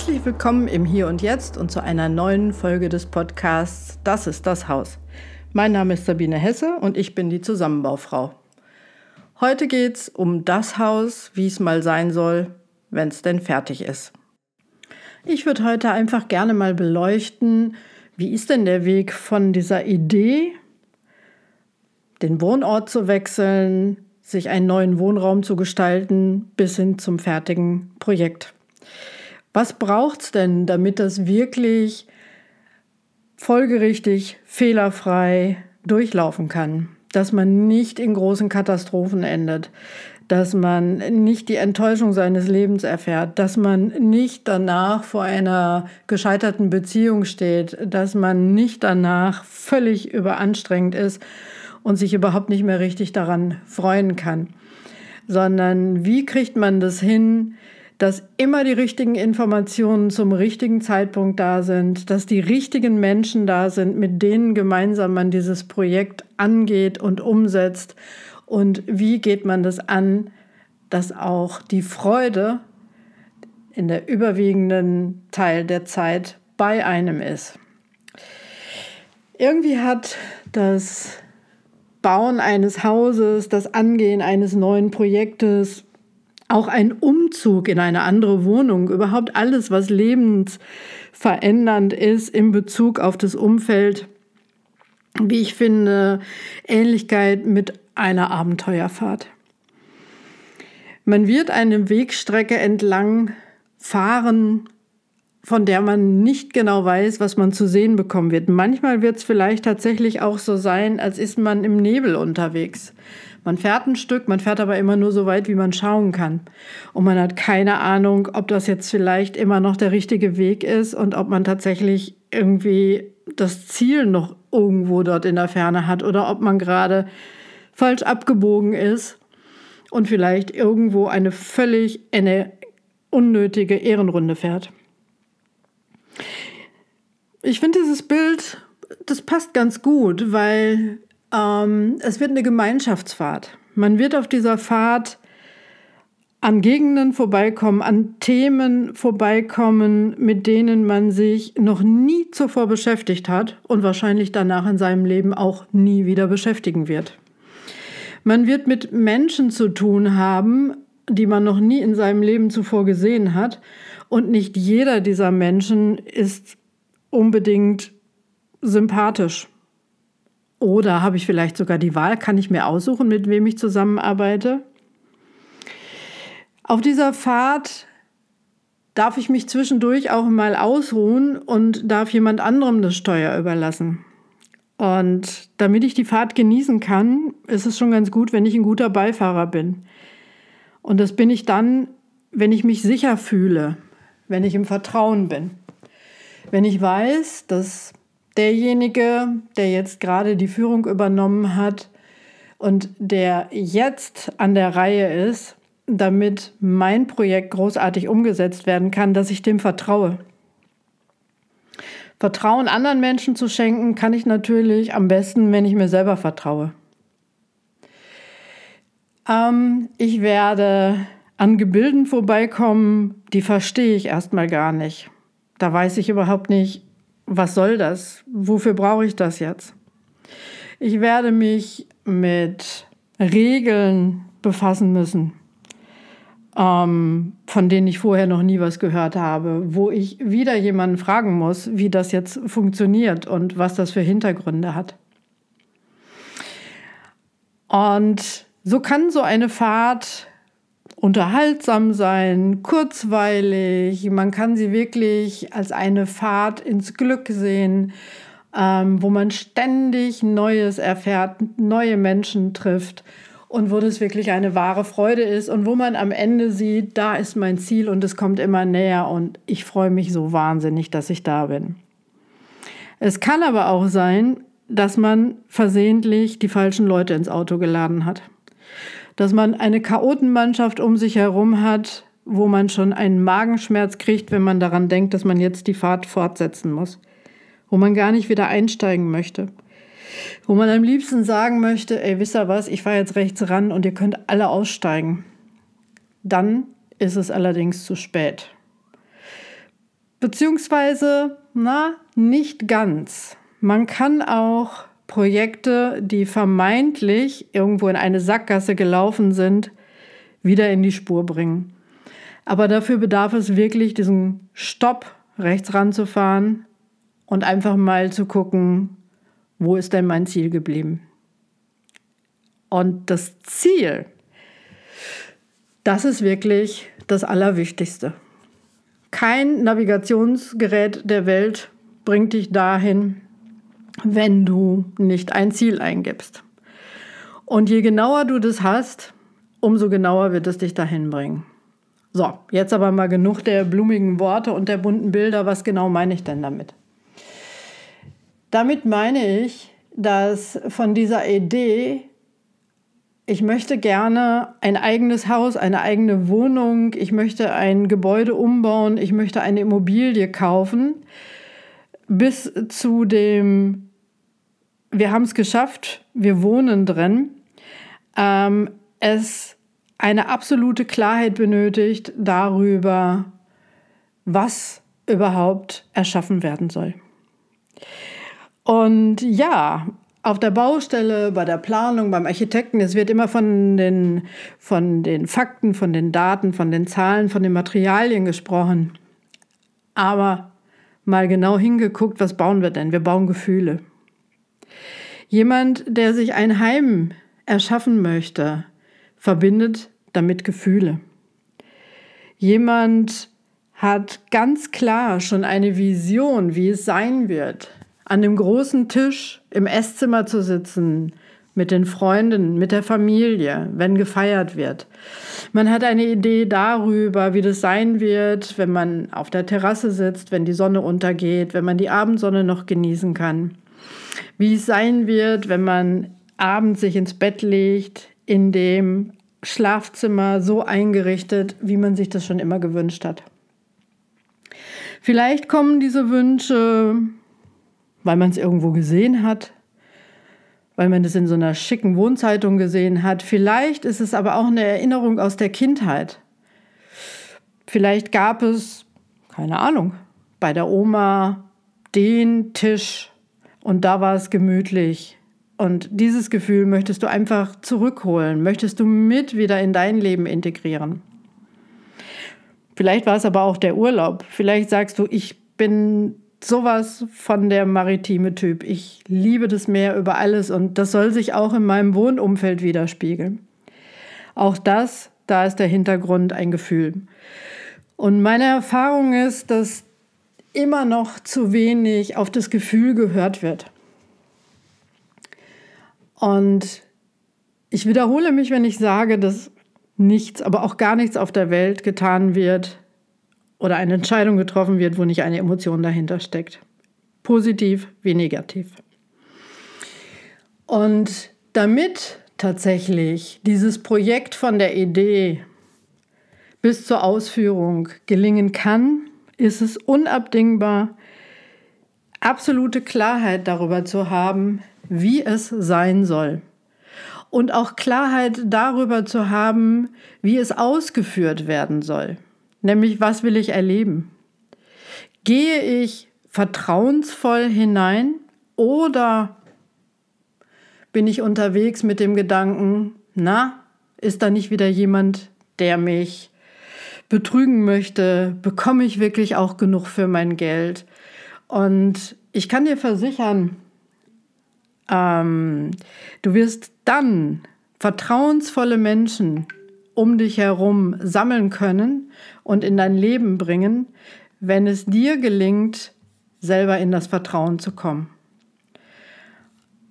Herzlich willkommen im Hier und Jetzt und zu einer neuen Folge des Podcasts Das ist das Haus. Mein Name ist Sabine Hesse und ich bin die Zusammenbaufrau. Heute geht es um das Haus, wie es mal sein soll, wenn es denn fertig ist. Ich würde heute einfach gerne mal beleuchten, wie ist denn der Weg von dieser Idee, den Wohnort zu wechseln, sich einen neuen Wohnraum zu gestalten, bis hin zum fertigen Projekt. Was braucht es denn, damit das wirklich folgerichtig, fehlerfrei durchlaufen kann? Dass man nicht in großen Katastrophen endet, dass man nicht die Enttäuschung seines Lebens erfährt, dass man nicht danach vor einer gescheiterten Beziehung steht, dass man nicht danach völlig überanstrengend ist und sich überhaupt nicht mehr richtig daran freuen kann, sondern wie kriegt man das hin, dass immer die richtigen Informationen zum richtigen Zeitpunkt da sind, dass die richtigen Menschen da sind, mit denen gemeinsam man dieses Projekt angeht und umsetzt. Und wie geht man das an, dass auch die Freude in der überwiegenden Teil der Zeit bei einem ist. Irgendwie hat das Bauen eines Hauses, das Angehen eines neuen Projektes auch ein Umzug in eine andere Wohnung, überhaupt alles, was lebensverändernd ist in Bezug auf das Umfeld, wie ich finde, Ähnlichkeit mit einer Abenteuerfahrt. Man wird eine Wegstrecke entlang fahren, von der man nicht genau weiß, was man zu sehen bekommen wird. Manchmal wird es vielleicht tatsächlich auch so sein, als ist man im Nebel unterwegs. Man fährt ein Stück, man fährt aber immer nur so weit, wie man schauen kann. Und man hat keine Ahnung, ob das jetzt vielleicht immer noch der richtige Weg ist und ob man tatsächlich irgendwie das Ziel noch irgendwo dort in der Ferne hat oder ob man gerade falsch abgebogen ist und vielleicht irgendwo eine völlig eine unnötige Ehrenrunde fährt. Ich finde dieses Bild, das passt ganz gut, weil ähm, es wird eine Gemeinschaftsfahrt. Man wird auf dieser Fahrt an Gegenden vorbeikommen, an Themen vorbeikommen, mit denen man sich noch nie zuvor beschäftigt hat und wahrscheinlich danach in seinem Leben auch nie wieder beschäftigen wird. Man wird mit Menschen zu tun haben, die man noch nie in seinem Leben zuvor gesehen hat. Und nicht jeder dieser Menschen ist unbedingt sympathisch. Oder habe ich vielleicht sogar die Wahl, kann ich mir aussuchen, mit wem ich zusammenarbeite? Auf dieser Fahrt darf ich mich zwischendurch auch mal ausruhen und darf jemand anderem das Steuer überlassen. Und damit ich die Fahrt genießen kann, ist es schon ganz gut, wenn ich ein guter Beifahrer bin. Und das bin ich dann, wenn ich mich sicher fühle, wenn ich im Vertrauen bin. Wenn ich weiß, dass derjenige, der jetzt gerade die Führung übernommen hat und der jetzt an der Reihe ist, damit mein Projekt großartig umgesetzt werden kann, dass ich dem vertraue. Vertrauen anderen Menschen zu schenken, kann ich natürlich am besten, wenn ich mir selber vertraue. Ähm, ich werde an Gebilden vorbeikommen, die verstehe ich erstmal gar nicht. Da weiß ich überhaupt nicht, was soll das? Wofür brauche ich das jetzt? Ich werde mich mit Regeln befassen müssen, ähm, von denen ich vorher noch nie was gehört habe, wo ich wieder jemanden fragen muss, wie das jetzt funktioniert und was das für Hintergründe hat. Und so kann so eine Fahrt unterhaltsam sein, kurzweilig. Man kann sie wirklich als eine Fahrt ins Glück sehen, ähm, wo man ständig Neues erfährt, neue Menschen trifft und wo das wirklich eine wahre Freude ist und wo man am Ende sieht, da ist mein Ziel und es kommt immer näher und ich freue mich so wahnsinnig, dass ich da bin. Es kann aber auch sein, dass man versehentlich die falschen Leute ins Auto geladen hat dass man eine Chaotenmannschaft um sich herum hat, wo man schon einen Magenschmerz kriegt, wenn man daran denkt, dass man jetzt die Fahrt fortsetzen muss, wo man gar nicht wieder einsteigen möchte, wo man am liebsten sagen möchte, ey, wisst ihr was, ich fahre jetzt rechts ran und ihr könnt alle aussteigen. Dann ist es allerdings zu spät. Beziehungsweise, na, nicht ganz. Man kann auch Projekte, die vermeintlich irgendwo in eine Sackgasse gelaufen sind, wieder in die Spur bringen. Aber dafür bedarf es wirklich diesen Stopp rechts ranzufahren und einfach mal zu gucken, wo ist denn mein Ziel geblieben? Und das Ziel, das ist wirklich das Allerwichtigste. Kein Navigationsgerät der Welt bringt dich dahin, wenn du nicht ein Ziel eingibst. Und je genauer du das hast, umso genauer wird es dich dahin bringen. So, jetzt aber mal genug der blumigen Worte und der bunten Bilder. Was genau meine ich denn damit? Damit meine ich, dass von dieser Idee, ich möchte gerne ein eigenes Haus, eine eigene Wohnung, ich möchte ein Gebäude umbauen, ich möchte eine Immobilie kaufen, bis zu dem, wir haben es geschafft, wir wohnen drin, ähm, es eine absolute Klarheit benötigt darüber, was überhaupt erschaffen werden soll. Und ja, auf der Baustelle, bei der Planung, beim Architekten, es wird immer von den, von den Fakten, von den Daten, von den Zahlen, von den Materialien gesprochen. Aber mal genau hingeguckt, was bauen wir denn? Wir bauen Gefühle. Jemand, der sich ein Heim erschaffen möchte, verbindet damit Gefühle. Jemand hat ganz klar schon eine Vision, wie es sein wird, an dem großen Tisch im Esszimmer zu sitzen, mit den Freunden, mit der Familie, wenn gefeiert wird. Man hat eine Idee darüber, wie das sein wird, wenn man auf der Terrasse sitzt, wenn die Sonne untergeht, wenn man die Abendsonne noch genießen kann. Wie es sein wird, wenn man abends sich ins Bett legt, in dem Schlafzimmer so eingerichtet, wie man sich das schon immer gewünscht hat. Vielleicht kommen diese Wünsche, weil man es irgendwo gesehen hat, weil man es in so einer schicken Wohnzeitung gesehen hat. Vielleicht ist es aber auch eine Erinnerung aus der Kindheit. Vielleicht gab es, keine Ahnung, bei der Oma den Tisch und da war es gemütlich und dieses Gefühl möchtest du einfach zurückholen, möchtest du mit wieder in dein Leben integrieren. Vielleicht war es aber auch der Urlaub. Vielleicht sagst du, ich bin sowas von der maritime Typ. Ich liebe das Meer über alles und das soll sich auch in meinem Wohnumfeld widerspiegeln. Auch das, da ist der Hintergrund ein Gefühl. Und meine Erfahrung ist, dass immer noch zu wenig auf das Gefühl gehört wird. Und ich wiederhole mich, wenn ich sage, dass nichts, aber auch gar nichts auf der Welt getan wird oder eine Entscheidung getroffen wird, wo nicht eine Emotion dahinter steckt. Positiv wie negativ. Und damit tatsächlich dieses Projekt von der Idee bis zur Ausführung gelingen kann, ist es unabdingbar, absolute Klarheit darüber zu haben, wie es sein soll. Und auch Klarheit darüber zu haben, wie es ausgeführt werden soll. Nämlich, was will ich erleben? Gehe ich vertrauensvoll hinein oder bin ich unterwegs mit dem Gedanken, na, ist da nicht wieder jemand, der mich betrügen möchte? Bekomme ich wirklich auch genug für mein Geld? Und ich kann dir versichern, ähm, du wirst dann vertrauensvolle Menschen um dich herum sammeln können und in dein Leben bringen, wenn es dir gelingt, selber in das Vertrauen zu kommen.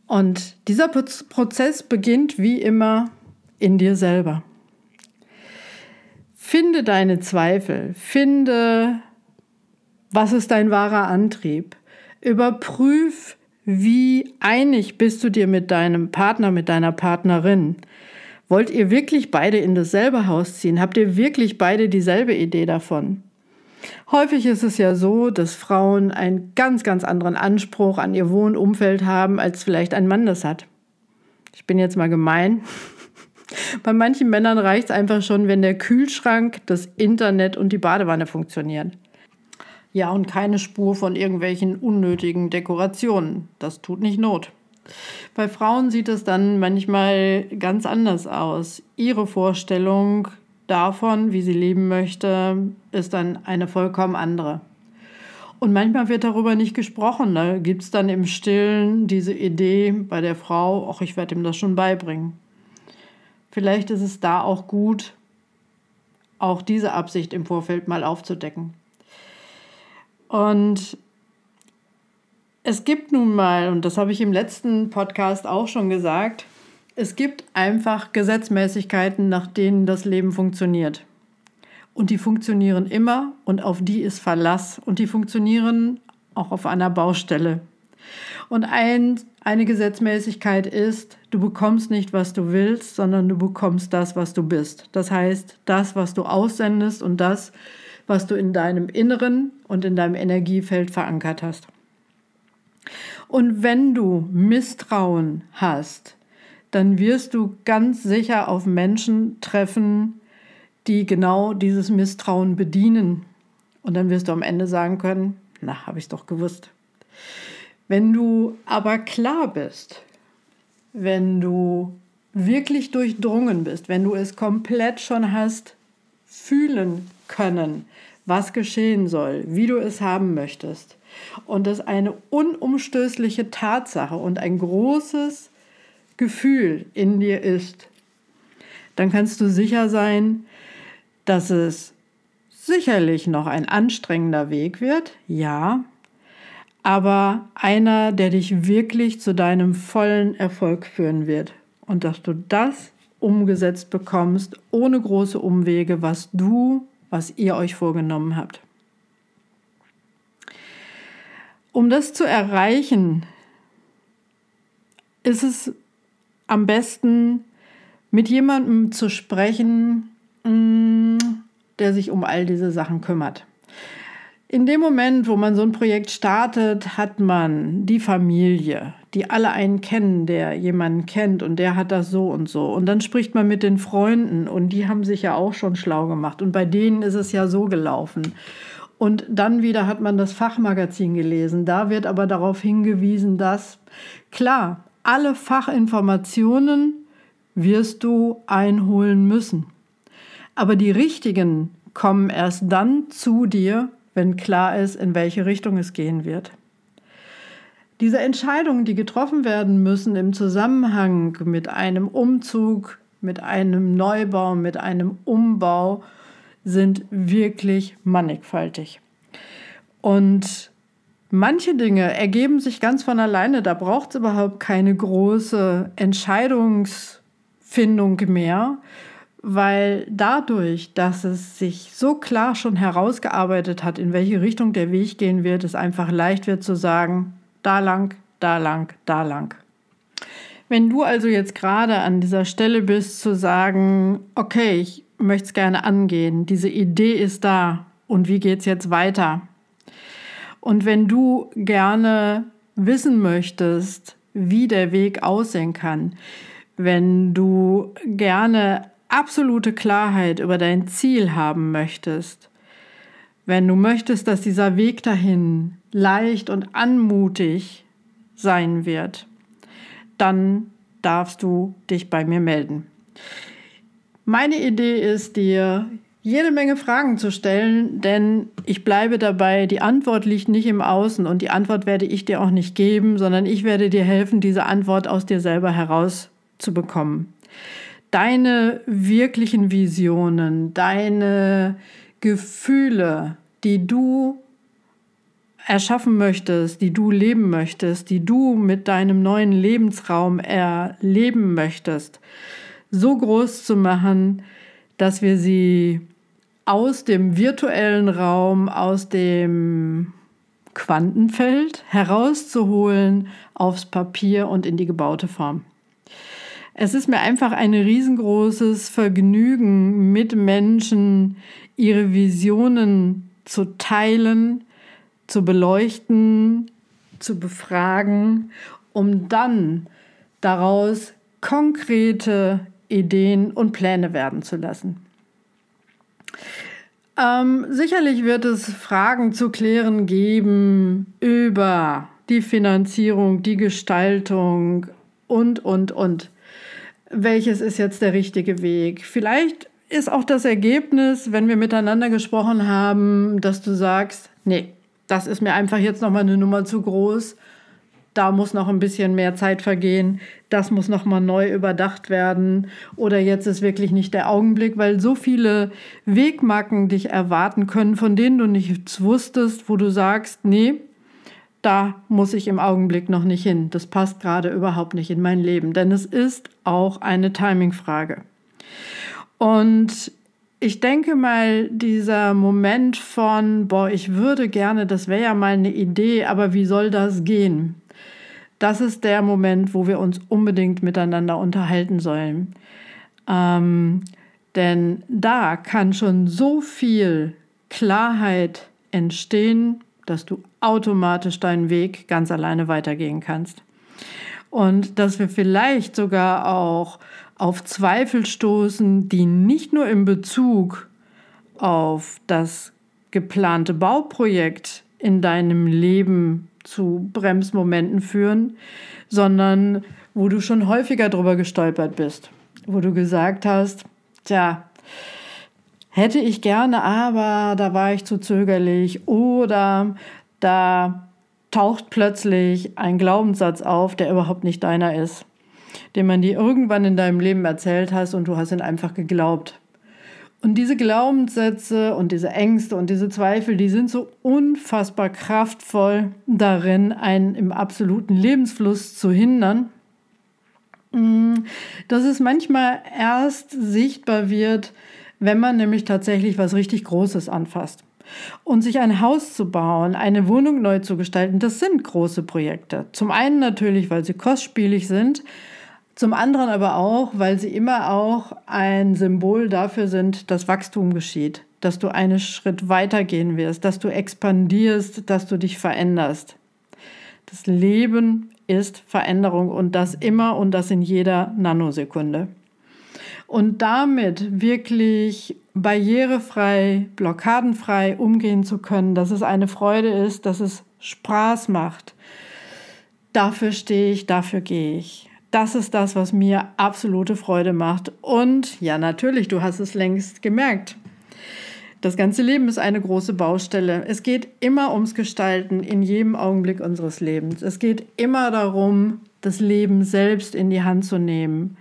Und dieser Prozess beginnt wie immer in dir selber. Finde deine Zweifel, finde, was ist dein wahrer Antrieb. Überprüf, wie einig bist du dir mit deinem Partner, mit deiner Partnerin? Wollt ihr wirklich beide in dasselbe Haus ziehen? Habt ihr wirklich beide dieselbe Idee davon? Häufig ist es ja so, dass Frauen einen ganz, ganz anderen Anspruch an ihr Wohnumfeld haben, als vielleicht ein Mann das hat. Ich bin jetzt mal gemein. Bei manchen Männern reicht es einfach schon, wenn der Kühlschrank, das Internet und die Badewanne funktionieren. Ja, und keine Spur von irgendwelchen unnötigen Dekorationen. Das tut nicht Not. Bei Frauen sieht es dann manchmal ganz anders aus. Ihre Vorstellung davon, wie sie leben möchte, ist dann eine vollkommen andere. Und manchmal wird darüber nicht gesprochen. Da gibt es dann im Stillen diese Idee bei der Frau, ach, ich werde ihm das schon beibringen. Vielleicht ist es da auch gut, auch diese Absicht im Vorfeld mal aufzudecken. Und es gibt nun mal, und das habe ich im letzten Podcast auch schon gesagt, es gibt einfach Gesetzmäßigkeiten, nach denen das Leben funktioniert. Und die funktionieren immer und auf die ist Verlass und die funktionieren auch auf einer Baustelle. Und ein, eine Gesetzmäßigkeit ist, du bekommst nicht, was du willst, sondern du bekommst das, was du bist. Das heißt, das, was du aussendest und das, was du in deinem Inneren und in deinem Energiefeld verankert hast. Und wenn du Misstrauen hast, dann wirst du ganz sicher auf Menschen treffen, die genau dieses Misstrauen bedienen. Und dann wirst du am Ende sagen können, na, habe ich doch gewusst. Wenn du aber klar bist, wenn du wirklich durchdrungen bist, wenn du es komplett schon hast fühlen können, was geschehen soll, wie du es haben möchtest, und es eine unumstößliche Tatsache und ein großes Gefühl in dir ist, dann kannst du sicher sein, dass es sicherlich noch ein anstrengender Weg wird, ja, aber einer, der dich wirklich zu deinem vollen Erfolg führen wird und dass du das umgesetzt bekommst, ohne große Umwege, was du, was ihr euch vorgenommen habt. Um das zu erreichen, ist es am besten, mit jemandem zu sprechen, Mm, der sich um all diese Sachen kümmert. In dem Moment, wo man so ein Projekt startet, hat man die Familie, die alle einen kennen, der jemanden kennt und der hat das so und so. Und dann spricht man mit den Freunden und die haben sich ja auch schon schlau gemacht und bei denen ist es ja so gelaufen. Und dann wieder hat man das Fachmagazin gelesen. Da wird aber darauf hingewiesen, dass klar, alle Fachinformationen wirst du einholen müssen. Aber die richtigen kommen erst dann zu dir, wenn klar ist, in welche Richtung es gehen wird. Diese Entscheidungen, die getroffen werden müssen im Zusammenhang mit einem Umzug, mit einem Neubau, mit einem Umbau, sind wirklich mannigfaltig. Und manche Dinge ergeben sich ganz von alleine. Da braucht es überhaupt keine große Entscheidungsfindung mehr, weil dadurch, dass es sich so klar schon herausgearbeitet hat, in welche Richtung der Weg gehen wird, es einfach leicht wird zu sagen, da lang, da lang, da lang. Wenn du also jetzt gerade an dieser Stelle bist, zu sagen, okay, ich möchte es gerne angehen, diese Idee ist da und wie geht es jetzt weiter? Und wenn du gerne wissen möchtest, wie der Weg aussehen kann, wenn du gerne absolute Klarheit über dein Ziel haben möchtest, wenn du möchtest, dass dieser Weg dahin leicht und anmutig sein wird, dann darfst du dich bei mir melden. Meine Idee ist dir jede Menge Fragen zu stellen, denn ich bleibe dabei, die Antwort liegt nicht im Außen und die Antwort werde ich dir auch nicht geben, sondern ich werde dir helfen, diese Antwort aus dir selber herauszubekommen deine wirklichen Visionen, deine Gefühle, die du erschaffen möchtest, die du leben möchtest, die du mit deinem neuen Lebensraum erleben möchtest, so groß zu machen, dass wir sie aus dem virtuellen Raum, aus dem Quantenfeld herauszuholen aufs Papier und in die gebaute Form. Es ist mir einfach ein riesengroßes Vergnügen, mit Menschen ihre Visionen zu teilen, zu beleuchten, zu befragen, um dann daraus konkrete Ideen und Pläne werden zu lassen. Ähm, sicherlich wird es Fragen zu klären geben über die Finanzierung, die Gestaltung und, und, und. Welches ist jetzt der richtige Weg? Vielleicht ist auch das Ergebnis, wenn wir miteinander gesprochen haben, dass du sagst, nee, das ist mir einfach jetzt noch mal eine Nummer zu groß. Da muss noch ein bisschen mehr Zeit vergehen. Das muss noch mal neu überdacht werden. Oder jetzt ist wirklich nicht der Augenblick, weil so viele Wegmarken dich erwarten können, von denen du nichts wusstest, wo du sagst, nee, da muss ich im Augenblick noch nicht hin. Das passt gerade überhaupt nicht in mein Leben, denn es ist auch eine Timingfrage. Und ich denke mal, dieser Moment von, boah, ich würde gerne, das wäre ja mal eine Idee, aber wie soll das gehen? Das ist der Moment, wo wir uns unbedingt miteinander unterhalten sollen. Ähm, denn da kann schon so viel Klarheit entstehen, dass du automatisch deinen Weg ganz alleine weitergehen kannst. Und dass wir vielleicht sogar auch auf Zweifel stoßen, die nicht nur in Bezug auf das geplante Bauprojekt in deinem Leben zu Bremsmomenten führen, sondern wo du schon häufiger drüber gestolpert bist, wo du gesagt hast, tja, hätte ich gerne, aber da war ich zu zögerlich oder da taucht plötzlich ein Glaubenssatz auf, der überhaupt nicht deiner ist, den man dir irgendwann in deinem Leben erzählt hast und du hast ihn einfach geglaubt. Und diese Glaubenssätze und diese Ängste und diese Zweifel, die sind so unfassbar kraftvoll darin, einen im absoluten Lebensfluss zu hindern, mm, dass es manchmal erst sichtbar wird, wenn man nämlich tatsächlich was richtig Großes anfasst. Und sich ein Haus zu bauen, eine Wohnung neu zu gestalten, das sind große Projekte. Zum einen natürlich, weil sie kostspielig sind, zum anderen aber auch, weil sie immer auch ein Symbol dafür sind, dass Wachstum geschieht, dass du einen Schritt weitergehen wirst, dass du expandierst, dass du dich veränderst. Das Leben ist Veränderung und das immer und das in jeder Nanosekunde. Und damit wirklich barrierefrei, blockadenfrei umgehen zu können, dass es eine Freude ist, dass es Spaß macht. Dafür stehe ich, dafür gehe ich. Das ist das, was mir absolute Freude macht. Und ja, natürlich, du hast es längst gemerkt. Das ganze Leben ist eine große Baustelle. Es geht immer ums Gestalten in jedem Augenblick unseres Lebens. Es geht immer darum, das Leben selbst in die Hand zu nehmen.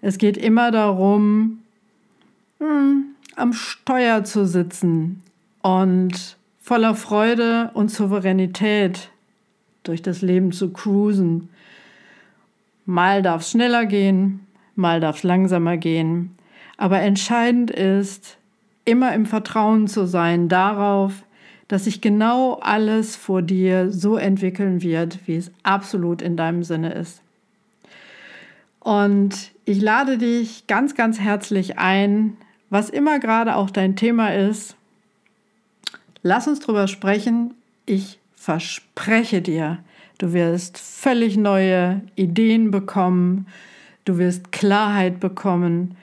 Es geht immer darum, hm, am Steuer zu sitzen und voller Freude und Souveränität durch das Leben zu cruisen. Mal darf es schneller gehen, mal darf es langsamer gehen. Aber entscheidend ist, immer im Vertrauen zu sein darauf, dass sich genau alles vor dir so entwickeln wird, wie es absolut in deinem Sinne ist. Und ich lade dich ganz, ganz herzlich ein, was immer gerade auch dein Thema ist, lass uns drüber sprechen. Ich verspreche dir, du wirst völlig neue Ideen bekommen, du wirst Klarheit bekommen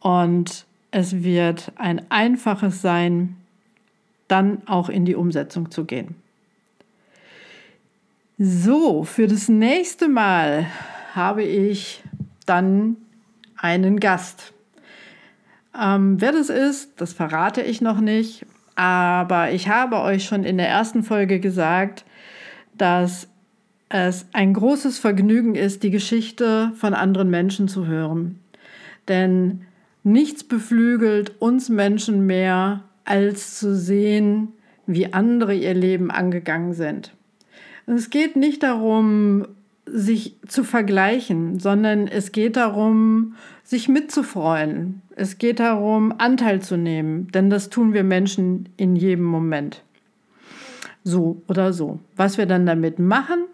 und es wird ein einfaches sein, dann auch in die Umsetzung zu gehen. So, für das nächste Mal habe ich dann einen Gast. Ähm, wer das ist, das verrate ich noch nicht. Aber ich habe euch schon in der ersten Folge gesagt, dass es ein großes Vergnügen ist, die Geschichte von anderen Menschen zu hören. Denn nichts beflügelt uns Menschen mehr, als zu sehen, wie andere ihr Leben angegangen sind. Und es geht nicht darum, sich zu vergleichen, sondern es geht darum, sich mitzufreuen. Es geht darum, Anteil zu nehmen, denn das tun wir Menschen in jedem Moment. So oder so. Was wir dann damit machen,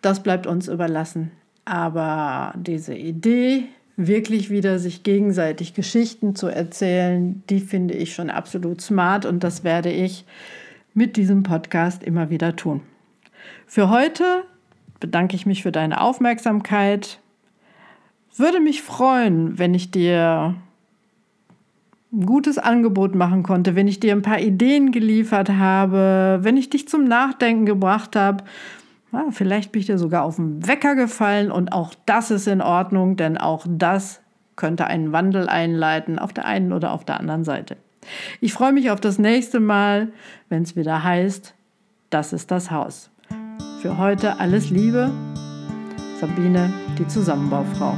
das bleibt uns überlassen. Aber diese Idee, wirklich wieder sich gegenseitig Geschichten zu erzählen, die finde ich schon absolut smart und das werde ich mit diesem Podcast immer wieder tun. Für heute bedanke ich mich für deine Aufmerksamkeit. Würde mich freuen, wenn ich dir ein gutes Angebot machen konnte, wenn ich dir ein paar Ideen geliefert habe, wenn ich dich zum Nachdenken gebracht habe. Ja, vielleicht bin ich dir sogar auf den Wecker gefallen und auch das ist in Ordnung, denn auch das könnte einen Wandel einleiten auf der einen oder auf der anderen Seite. Ich freue mich auf das nächste Mal, wenn es wieder heißt, das ist das Haus. Für heute alles Liebe, Sabine, die Zusammenbaufrau.